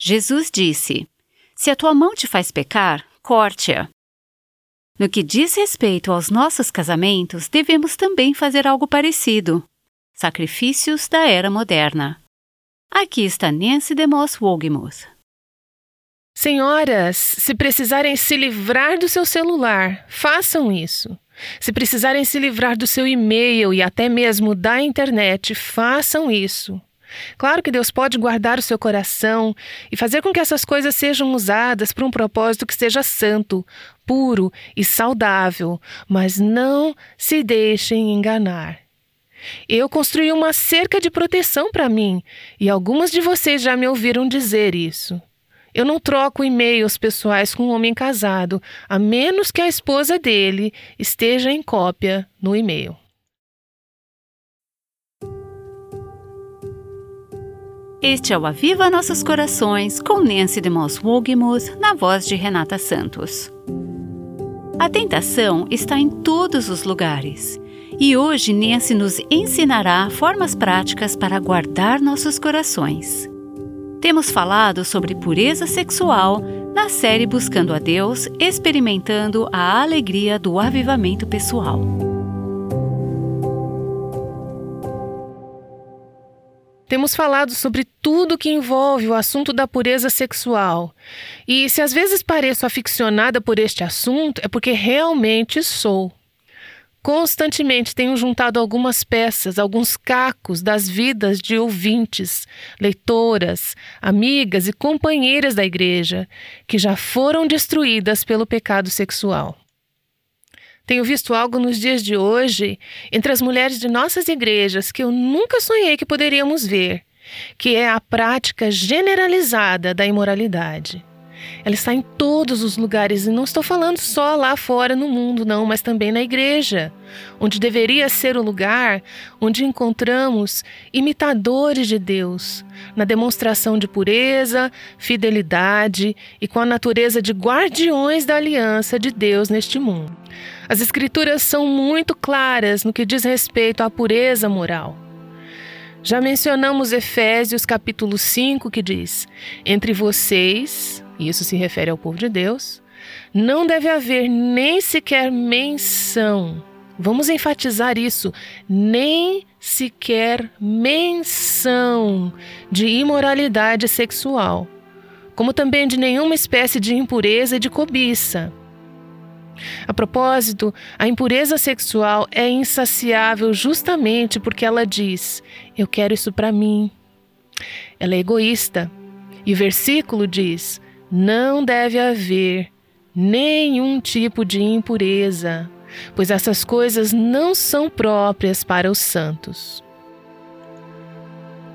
Jesus disse: Se a tua mão te faz pecar, corte-a. No que diz respeito aos nossos casamentos, devemos também fazer algo parecido. Sacrifícios da Era Moderna. Aqui está Nancy DeMoss Wogemuth. Senhoras, se precisarem se livrar do seu celular, façam isso. Se precisarem se livrar do seu e-mail e até mesmo da internet, façam isso. Claro que Deus pode guardar o seu coração e fazer com que essas coisas sejam usadas para um propósito que seja santo, puro e saudável, mas não se deixem enganar. Eu construí uma cerca de proteção para mim e algumas de vocês já me ouviram dizer isso. Eu não troco e-mails pessoais com um homem casado, a menos que a esposa dele esteja em cópia no e-mail. Este é o Aviva Nossos Corações com Nancy de Moss Wogemuth na voz de Renata Santos. A tentação está em todos os lugares e hoje Nancy nos ensinará formas práticas para guardar nossos corações. Temos falado sobre pureza sexual na série Buscando a Deus, experimentando a alegria do avivamento pessoal. Temos falado sobre tudo que envolve o assunto da pureza sexual. E se às vezes pareço aficionada por este assunto, é porque realmente sou. Constantemente tenho juntado algumas peças, alguns cacos das vidas de ouvintes, leitoras, amigas e companheiras da igreja que já foram destruídas pelo pecado sexual. Tenho visto algo nos dias de hoje entre as mulheres de nossas igrejas que eu nunca sonhei que poderíamos ver, que é a prática generalizada da imoralidade. Ela está em todos os lugares e não estou falando só lá fora no mundo, não, mas também na igreja, onde deveria ser o lugar onde encontramos imitadores de Deus, na demonstração de pureza, fidelidade e com a natureza de guardiões da aliança de Deus neste mundo. As Escrituras são muito claras no que diz respeito à pureza moral. Já mencionamos Efésios capítulo 5, que diz: Entre vocês, e isso se refere ao povo de Deus, não deve haver nem sequer menção. Vamos enfatizar isso, nem sequer menção de imoralidade sexual, como também de nenhuma espécie de impureza e de cobiça. A propósito, a impureza sexual é insaciável justamente porque ela diz: Eu quero isso para mim. Ela é egoísta. E o versículo diz: Não deve haver nenhum tipo de impureza, pois essas coisas não são próprias para os santos.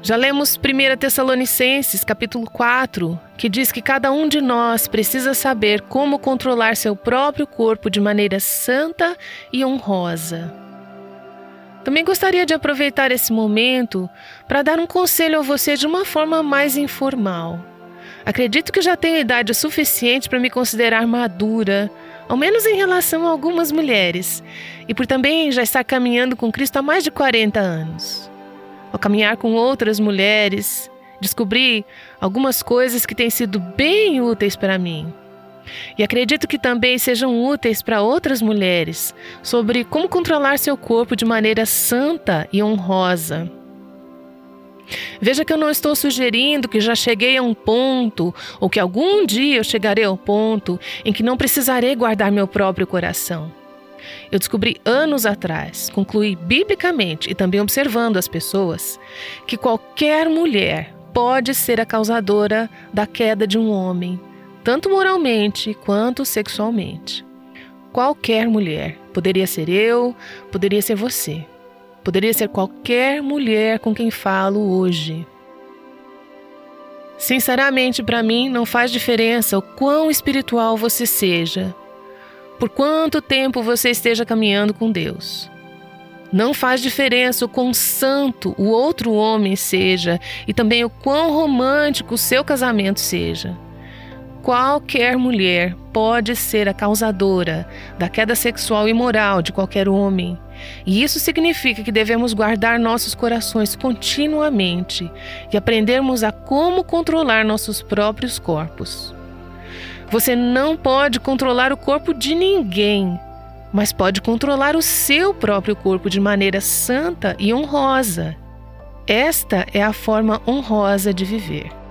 Já lemos 1 Tessalonicenses, capítulo 4, que diz que cada um de nós precisa saber como controlar seu próprio corpo de maneira santa e honrosa. Também gostaria de aproveitar esse momento para dar um conselho a você de uma forma mais informal. Acredito que já tenho idade suficiente para me considerar madura, ao menos em relação a algumas mulheres, e por também já estar caminhando com Cristo há mais de 40 anos ao caminhar com outras mulheres, descobri algumas coisas que têm sido bem úteis para mim. E acredito que também sejam úteis para outras mulheres sobre como controlar seu corpo de maneira santa e honrosa. Veja que eu não estou sugerindo que já cheguei a um ponto, ou que algum dia eu chegarei ao ponto em que não precisarei guardar meu próprio coração. Eu descobri anos atrás, concluí biblicamente e também observando as pessoas, que qualquer mulher pode ser a causadora da queda de um homem, tanto moralmente quanto sexualmente. Qualquer mulher, poderia ser eu, poderia ser você, poderia ser qualquer mulher com quem falo hoje. Sinceramente, para mim, não faz diferença o quão espiritual você seja por quanto tempo você esteja caminhando com Deus. Não faz diferença o quão santo o outro homem seja e também o quão romântico o seu casamento seja. Qualquer mulher pode ser a causadora da queda sexual e moral de qualquer homem. E isso significa que devemos guardar nossos corações continuamente e aprendermos a como controlar nossos próprios corpos. Você não pode controlar o corpo de ninguém, mas pode controlar o seu próprio corpo de maneira santa e honrosa. Esta é a forma honrosa de viver.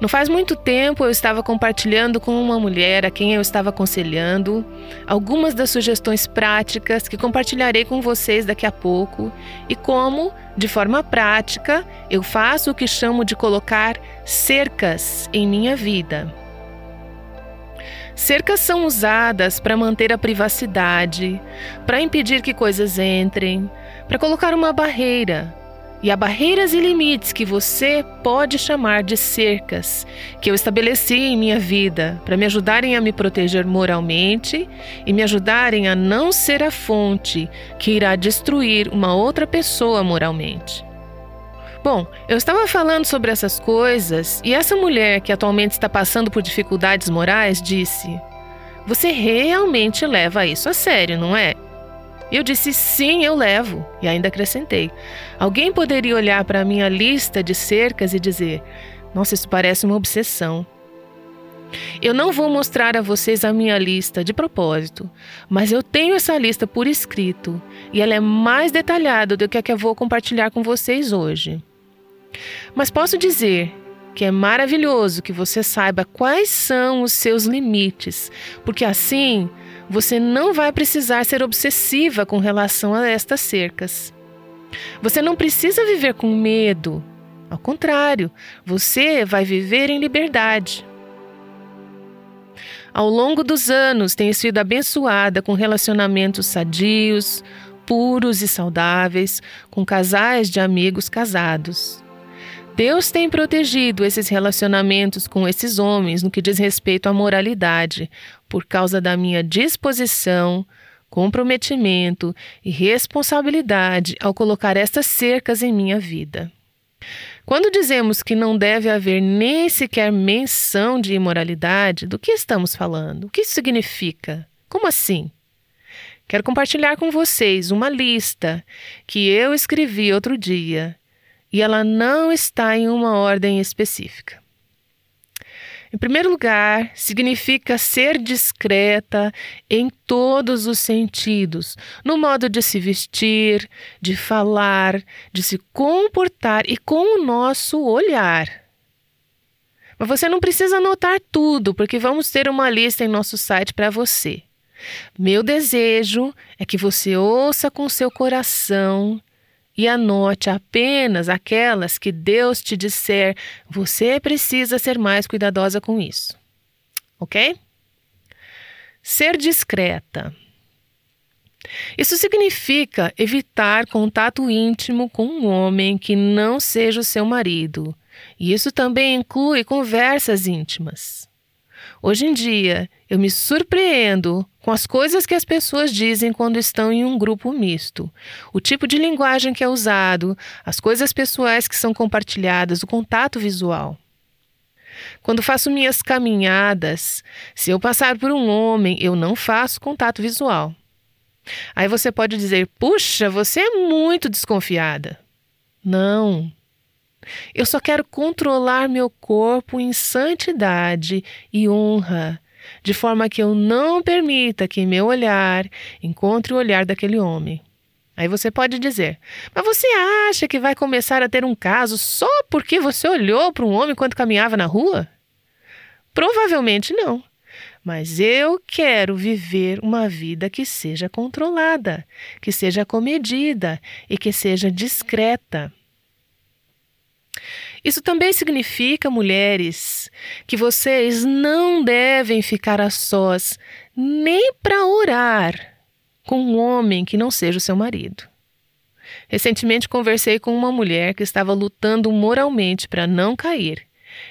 Não faz muito tempo eu estava compartilhando com uma mulher a quem eu estava aconselhando algumas das sugestões práticas que compartilharei com vocês daqui a pouco e como, de forma prática, eu faço o que chamo de colocar cercas em minha vida. Cercas são usadas para manter a privacidade, para impedir que coisas entrem, para colocar uma barreira e há barreiras e limites que você pode chamar de cercas que eu estabeleci em minha vida para me ajudarem a me proteger moralmente e me ajudarem a não ser a fonte que irá destruir uma outra pessoa moralmente. Bom, eu estava falando sobre essas coisas e essa mulher que atualmente está passando por dificuldades morais disse: Você realmente leva isso a sério, não é? Eu disse sim, eu levo, e ainda acrescentei. Alguém poderia olhar para a minha lista de cercas e dizer: Nossa, isso parece uma obsessão. Eu não vou mostrar a vocês a minha lista de propósito, mas eu tenho essa lista por escrito e ela é mais detalhada do que a que eu vou compartilhar com vocês hoje. Mas posso dizer que é maravilhoso que você saiba quais são os seus limites, porque assim você não vai precisar ser obsessiva com relação a estas cercas. Você não precisa viver com medo. Ao contrário, você vai viver em liberdade. Ao longo dos anos, tenho sido abençoada com relacionamentos sadios, puros e saudáveis, com casais de amigos casados. Deus tem protegido esses relacionamentos com esses homens no que diz respeito à moralidade, por causa da minha disposição, comprometimento e responsabilidade ao colocar estas cercas em minha vida. Quando dizemos que não deve haver nem sequer menção de imoralidade, do que estamos falando? O que isso significa? Como assim? Quero compartilhar com vocês uma lista que eu escrevi outro dia e ela não está em uma ordem específica. Em primeiro lugar, significa ser discreta em todos os sentidos, no modo de se vestir, de falar, de se comportar e com o nosso olhar. Mas você não precisa anotar tudo, porque vamos ter uma lista em nosso site para você. Meu desejo é que você ouça com seu coração e anote apenas aquelas que Deus te disser, você precisa ser mais cuidadosa com isso. Ok? Ser discreta. Isso significa evitar contato íntimo com um homem que não seja o seu marido. E isso também inclui conversas íntimas. Hoje em dia, eu me surpreendo com as coisas que as pessoas dizem quando estão em um grupo misto, o tipo de linguagem que é usado, as coisas pessoais que são compartilhadas, o contato visual. Quando faço minhas caminhadas, se eu passar por um homem, eu não faço contato visual. Aí você pode dizer: puxa, você é muito desconfiada. Não. Eu só quero controlar meu corpo em santidade e honra de forma que eu não permita que meu olhar encontre o olhar daquele homem. Aí você pode dizer: Mas você acha que vai começar a ter um caso só porque você olhou para um homem quando caminhava na rua? Provavelmente não. Mas eu quero viver uma vida que seja controlada, que seja comedida e que seja discreta. Isso também significa, mulheres, que vocês não devem ficar a sós nem para orar com um homem que não seja o seu marido. Recentemente conversei com uma mulher que estava lutando moralmente para não cair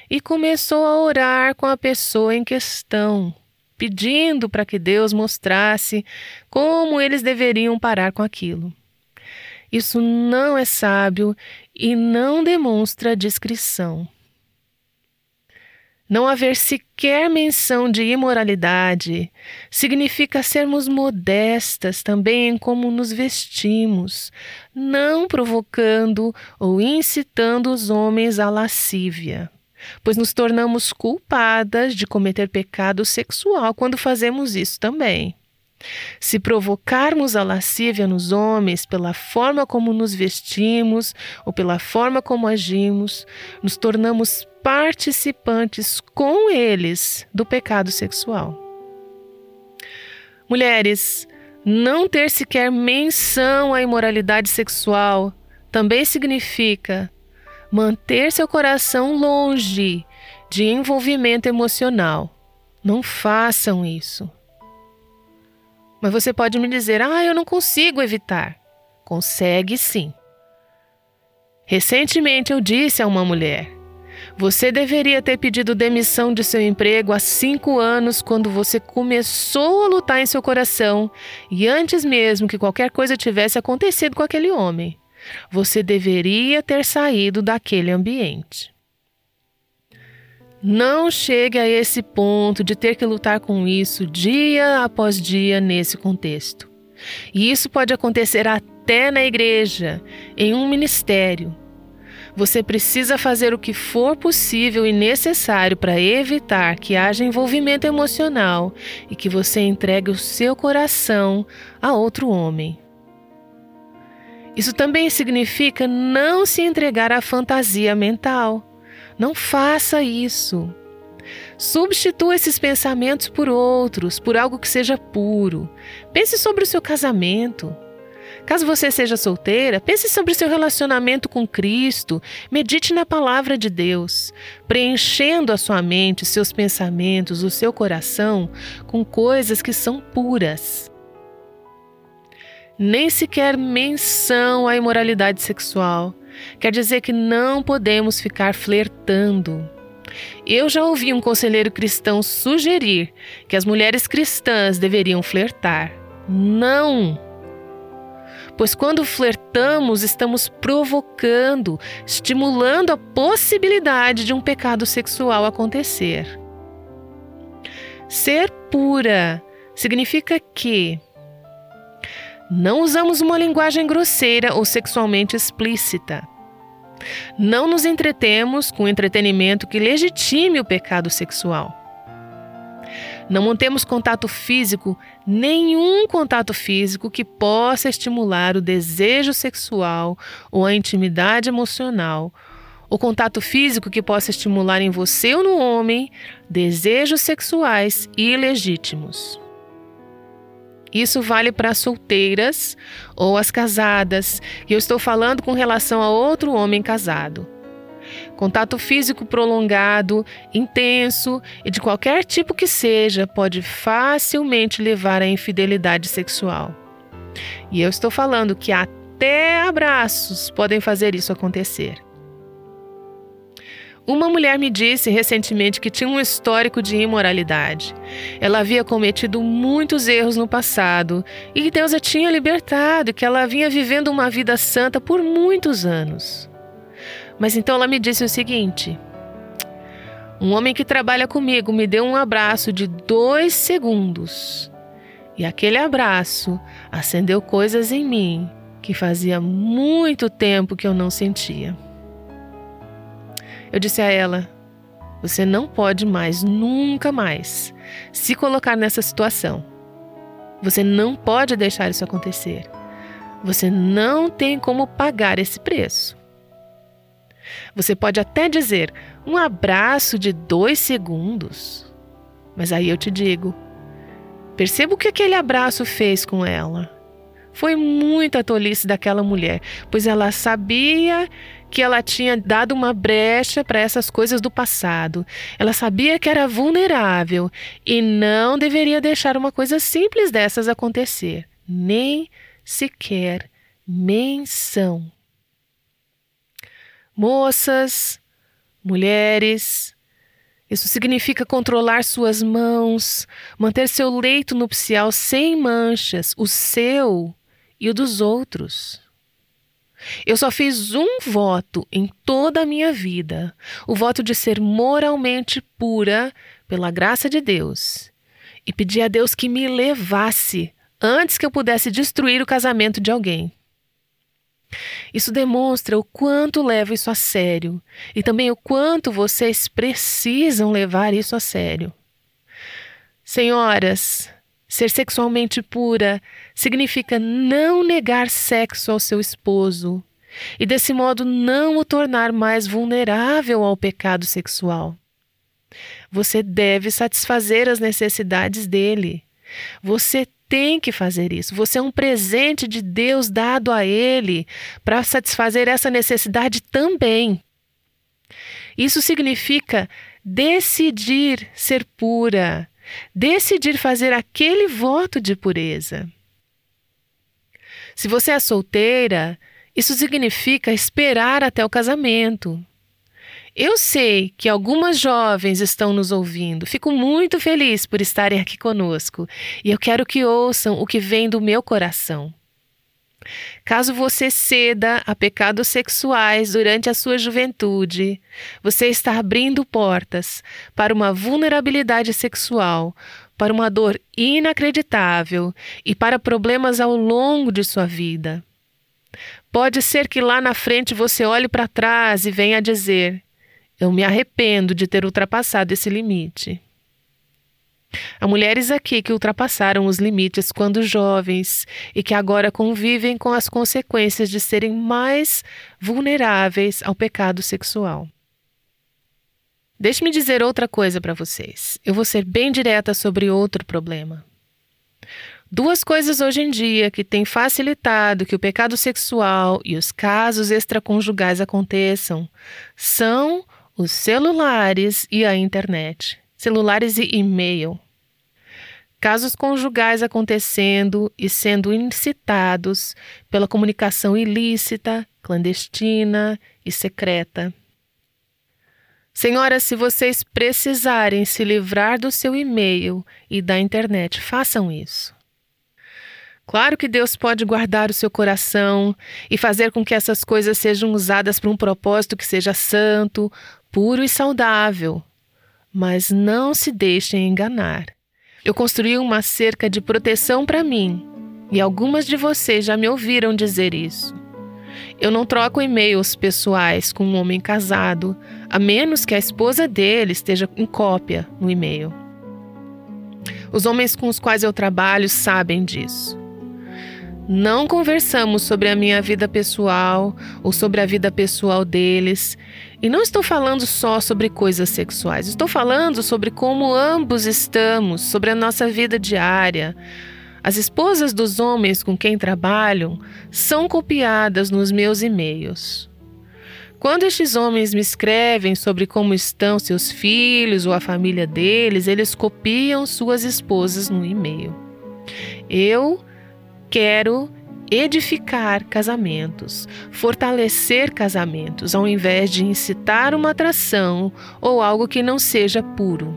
e começou a orar com a pessoa em questão, pedindo para que Deus mostrasse como eles deveriam parar com aquilo. Isso não é sábio e não demonstra discrição. Não haver sequer menção de imoralidade significa sermos modestas também em como nos vestimos, não provocando ou incitando os homens à lascívia, pois nos tornamos culpadas de cometer pecado sexual quando fazemos isso também. Se provocarmos a lascívia nos homens pela forma como nos vestimos ou pela forma como agimos, nos tornamos participantes com eles do pecado sexual. Mulheres, não ter sequer menção à imoralidade sexual também significa manter seu coração longe de envolvimento emocional. Não façam isso. Mas você pode me dizer: ah, eu não consigo evitar. Consegue sim. Recentemente eu disse a uma mulher: você deveria ter pedido demissão de seu emprego há cinco anos quando você começou a lutar em seu coração e antes mesmo que qualquer coisa tivesse acontecido com aquele homem. Você deveria ter saído daquele ambiente. Não chegue a esse ponto de ter que lutar com isso dia após dia nesse contexto. E isso pode acontecer até na igreja, em um ministério. Você precisa fazer o que for possível e necessário para evitar que haja envolvimento emocional e que você entregue o seu coração a outro homem. Isso também significa não se entregar à fantasia mental. Não faça isso. Substitua esses pensamentos por outros, por algo que seja puro. Pense sobre o seu casamento. Caso você seja solteira, pense sobre seu relacionamento com Cristo, medite na palavra de Deus, preenchendo a sua mente, seus pensamentos, o seu coração com coisas que são puras. Nem sequer menção à imoralidade sexual, Quer dizer que não podemos ficar flertando. Eu já ouvi um conselheiro cristão sugerir que as mulheres cristãs deveriam flertar. Não! Pois quando flertamos, estamos provocando, estimulando a possibilidade de um pecado sexual acontecer. Ser pura significa que não usamos uma linguagem grosseira ou sexualmente explícita. Não nos entretemos com entretenimento que legitime o pecado sexual. Não mantemos contato físico, nenhum contato físico que possa estimular o desejo sexual ou a intimidade emocional, o contato físico que possa estimular em você ou no homem desejos sexuais ilegítimos. Isso vale para as solteiras ou as casadas, e eu estou falando com relação a outro homem casado. Contato físico prolongado, intenso e de qualquer tipo que seja pode facilmente levar à infidelidade sexual. E eu estou falando que até abraços podem fazer isso acontecer. Uma mulher me disse recentemente que tinha um histórico de imoralidade. Ela havia cometido muitos erros no passado e que Deus a tinha libertado e que ela vinha vivendo uma vida santa por muitos anos. Mas então ela me disse o seguinte: Um homem que trabalha comigo me deu um abraço de dois segundos. E aquele abraço acendeu coisas em mim que fazia muito tempo que eu não sentia. Eu disse a ela: Você não pode mais, nunca mais, se colocar nessa situação. Você não pode deixar isso acontecer. Você não tem como pagar esse preço. Você pode até dizer um abraço de dois segundos, mas aí eu te digo: perceba o que aquele abraço fez com ela. Foi muita tolice daquela mulher, pois ela sabia que ela tinha dado uma brecha para essas coisas do passado. Ela sabia que era vulnerável e não deveria deixar uma coisa simples dessas acontecer, nem sequer menção. Moças, mulheres, isso significa controlar suas mãos, manter seu leito nupcial sem manchas, o seu e o dos outros. Eu só fiz um voto em toda a minha vida: o voto de ser moralmente pura pela graça de Deus. E pedi a Deus que me levasse antes que eu pudesse destruir o casamento de alguém. Isso demonstra o quanto levo isso a sério e também o quanto vocês precisam levar isso a sério. Senhoras, ser sexualmente pura significa não negar sexo ao seu esposo e, desse modo, não o tornar mais vulnerável ao pecado sexual. Você deve satisfazer as necessidades dele. Você tem que fazer isso. Você é um presente de Deus dado a ele para satisfazer essa necessidade também. Isso significa decidir ser pura, decidir fazer aquele voto de pureza. Se você é solteira, isso significa esperar até o casamento. Eu sei que algumas jovens estão nos ouvindo. Fico muito feliz por estarem aqui conosco e eu quero que ouçam o que vem do meu coração. Caso você ceda a pecados sexuais durante a sua juventude, você está abrindo portas para uma vulnerabilidade sexual, para uma dor inacreditável e para problemas ao longo de sua vida. Pode ser que lá na frente você olhe para trás e venha dizer: Eu me arrependo de ter ultrapassado esse limite. Há mulheres aqui que ultrapassaram os limites quando jovens e que agora convivem com as consequências de serem mais vulneráveis ao pecado sexual. Deixe-me dizer outra coisa para vocês. Eu vou ser bem direta sobre outro problema. Duas coisas hoje em dia que têm facilitado que o pecado sexual e os casos extraconjugais aconteçam são os celulares e a internet. Celulares e e-mail. Casos conjugais acontecendo e sendo incitados pela comunicação ilícita, clandestina e secreta. Senhoras, se vocês precisarem se livrar do seu e-mail e da internet, façam isso. Claro que Deus pode guardar o seu coração e fazer com que essas coisas sejam usadas para um propósito que seja santo, puro e saudável. Mas não se deixem enganar. Eu construí uma cerca de proteção para mim e algumas de vocês já me ouviram dizer isso. Eu não troco e-mails pessoais com um homem casado, a menos que a esposa dele esteja em cópia no e-mail. Os homens com os quais eu trabalho sabem disso. Não conversamos sobre a minha vida pessoal ou sobre a vida pessoal deles. E não estou falando só sobre coisas sexuais, estou falando sobre como ambos estamos, sobre a nossa vida diária. As esposas dos homens com quem trabalham são copiadas nos meus e-mails. Quando estes homens me escrevem sobre como estão seus filhos ou a família deles, eles copiam suas esposas no e-mail. Eu quero edificar casamentos, fortalecer casamentos, ao invés de incitar uma atração ou algo que não seja puro.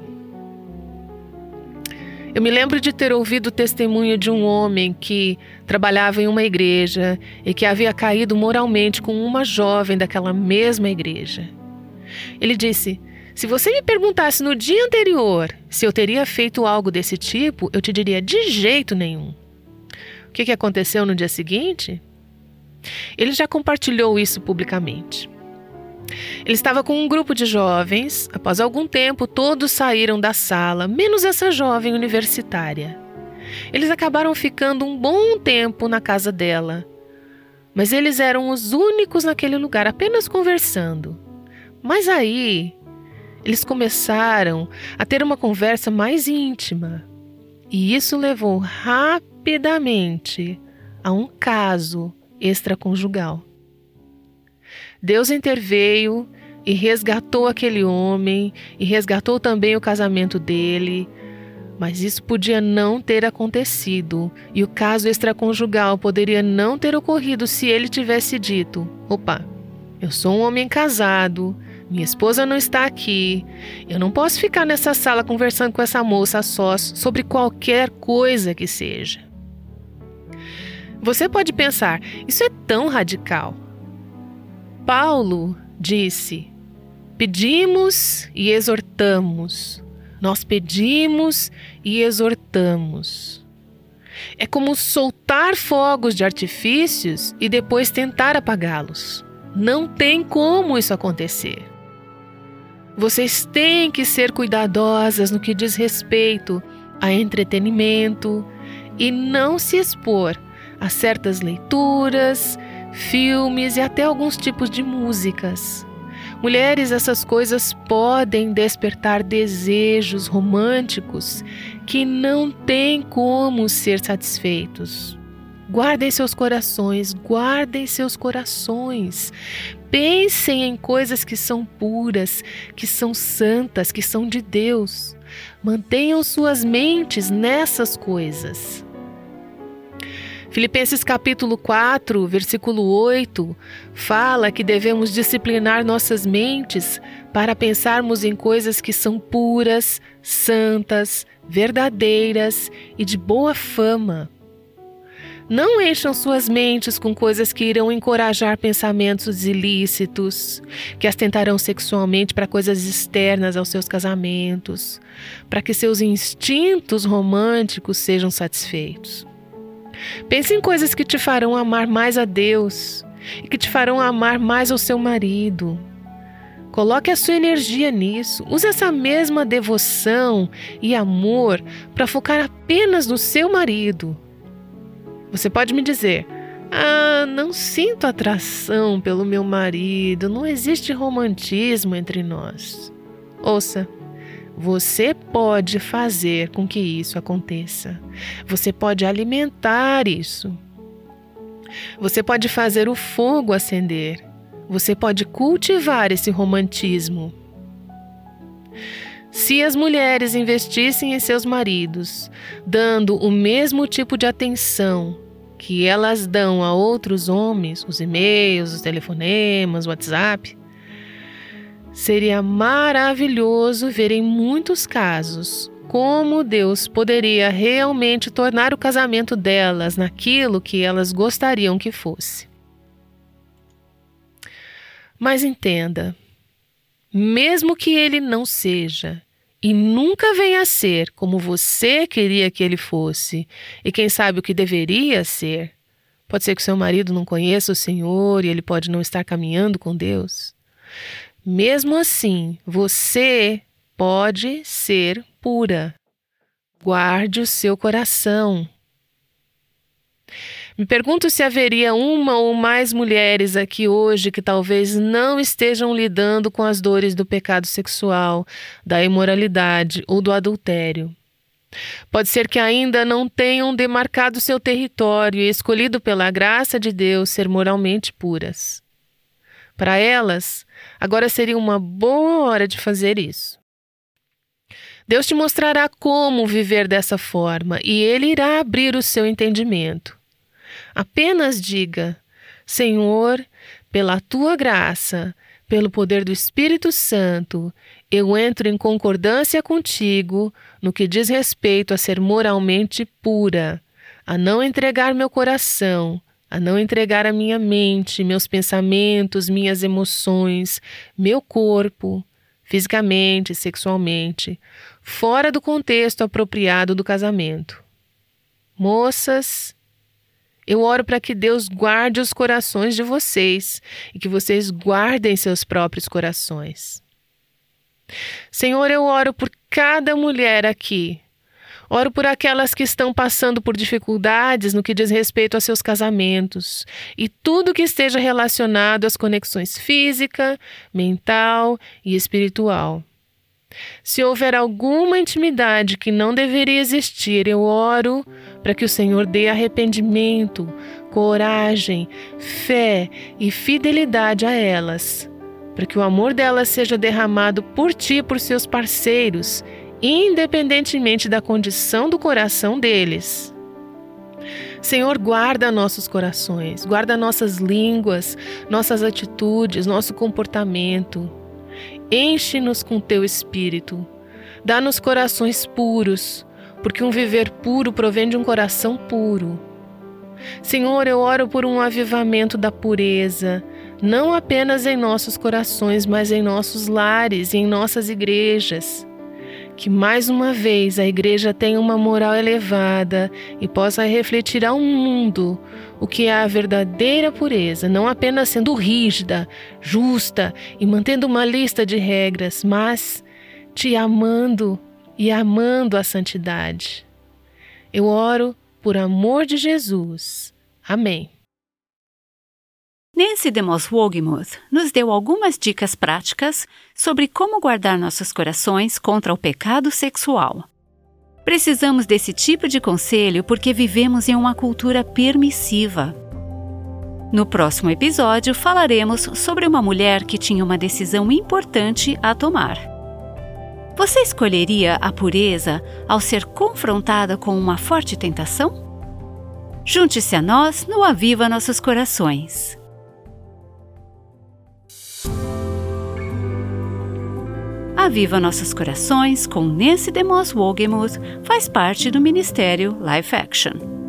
Eu me lembro de ter ouvido o testemunho de um homem que trabalhava em uma igreja e que havia caído moralmente com uma jovem daquela mesma igreja. Ele disse: Se você me perguntasse no dia anterior se eu teria feito algo desse tipo, eu te diria de jeito nenhum que, que aconteceu no dia seguinte? Ele já compartilhou isso publicamente. Ele estava com um grupo de jovens. Após algum tempo, todos saíram da sala, menos essa jovem universitária. Eles acabaram ficando um bom tempo na casa dela. Mas eles eram os únicos naquele lugar, apenas conversando. Mas aí, eles começaram a ter uma conversa mais íntima. E isso levou rapidamente rapidamente a um caso extraconjugal. Deus interveio e resgatou aquele homem e resgatou também o casamento dele. Mas isso podia não ter acontecido e o caso extraconjugal poderia não ter ocorrido se ele tivesse dito: opa, eu sou um homem casado, minha esposa não está aqui, eu não posso ficar nessa sala conversando com essa moça sós sobre qualquer coisa que seja. Você pode pensar, isso é tão radical. Paulo disse: Pedimos e exortamos. Nós pedimos e exortamos. É como soltar fogos de artifícios e depois tentar apagá-los. Não tem como isso acontecer. Vocês têm que ser cuidadosas no que diz respeito a entretenimento e não se expor a certas leituras, filmes e até alguns tipos de músicas. Mulheres, essas coisas podem despertar desejos românticos que não têm como ser satisfeitos. Guardem seus corações, guardem seus corações. Pensem em coisas que são puras, que são santas, que são de Deus. Mantenham suas mentes nessas coisas. Filipenses capítulo 4, versículo 8, fala que devemos disciplinar nossas mentes para pensarmos em coisas que são puras, santas, verdadeiras e de boa fama. Não encham suas mentes com coisas que irão encorajar pensamentos ilícitos, que as tentarão sexualmente para coisas externas aos seus casamentos, para que seus instintos românticos sejam satisfeitos. Pense em coisas que te farão amar mais a Deus e que te farão amar mais ao seu marido. Coloque a sua energia nisso. Use essa mesma devoção e amor para focar apenas no seu marido. Você pode me dizer: Ah, não sinto atração pelo meu marido, não existe romantismo entre nós. Ouça, você pode fazer com que isso aconteça. Você pode alimentar isso. Você pode fazer o fogo acender. Você pode cultivar esse romantismo. Se as mulheres investissem em seus maridos, dando o mesmo tipo de atenção que elas dão a outros homens, os e-mails, os telefonemas, o WhatsApp, Seria maravilhoso ver em muitos casos como Deus poderia realmente tornar o casamento delas naquilo que elas gostariam que fosse. Mas entenda, mesmo que ele não seja e nunca venha a ser como você queria que ele fosse, e quem sabe o que deveria ser, pode ser que seu marido não conheça o Senhor e ele pode não estar caminhando com Deus. Mesmo assim, você pode ser pura. Guarde o seu coração. Me pergunto se haveria uma ou mais mulheres aqui hoje que talvez não estejam lidando com as dores do pecado sexual, da imoralidade ou do adultério. Pode ser que ainda não tenham demarcado seu território e escolhido pela graça de Deus ser moralmente puras. Para elas, agora seria uma boa hora de fazer isso. Deus te mostrará como viver dessa forma e Ele irá abrir o seu entendimento. Apenas diga: Senhor, pela tua graça, pelo poder do Espírito Santo, eu entro em concordância contigo no que diz respeito a ser moralmente pura, a não entregar meu coração, a não entregar a minha mente, meus pensamentos, minhas emoções, meu corpo, fisicamente, sexualmente, fora do contexto apropriado do casamento. Moças, eu oro para que Deus guarde os corações de vocês e que vocês guardem seus próprios corações. Senhor, eu oro por cada mulher aqui Oro por aquelas que estão passando por dificuldades no que diz respeito a seus casamentos e tudo que esteja relacionado às conexões física, mental e espiritual. Se houver alguma intimidade que não deveria existir, eu oro para que o Senhor dê arrependimento, coragem, fé e fidelidade a elas, para que o amor delas seja derramado por ti e por seus parceiros independentemente da condição do coração deles. Senhor, guarda nossos corações, guarda nossas línguas, nossas atitudes, nosso comportamento. Enche-nos com teu espírito. Dá-nos corações puros, porque um viver puro provém de um coração puro. Senhor, eu oro por um avivamento da pureza, não apenas em nossos corações, mas em nossos lares e em nossas igrejas. Que mais uma vez a igreja tenha uma moral elevada e possa refletir ao mundo o que é a verdadeira pureza, não apenas sendo rígida, justa e mantendo uma lista de regras, mas te amando e amando a santidade. Eu oro por amor de Jesus. Amém. Nancy DeMoss Wogemuth nos deu algumas dicas práticas sobre como guardar nossos corações contra o pecado sexual. Precisamos desse tipo de conselho porque vivemos em uma cultura permissiva. No próximo episódio, falaremos sobre uma mulher que tinha uma decisão importante a tomar. Você escolheria a pureza ao ser confrontada com uma forte tentação? Junte-se a nós no Aviva Nossos Corações. Aviva Nossos Corações com Nancy DeMoss Wogemuth faz parte do Ministério Life Action.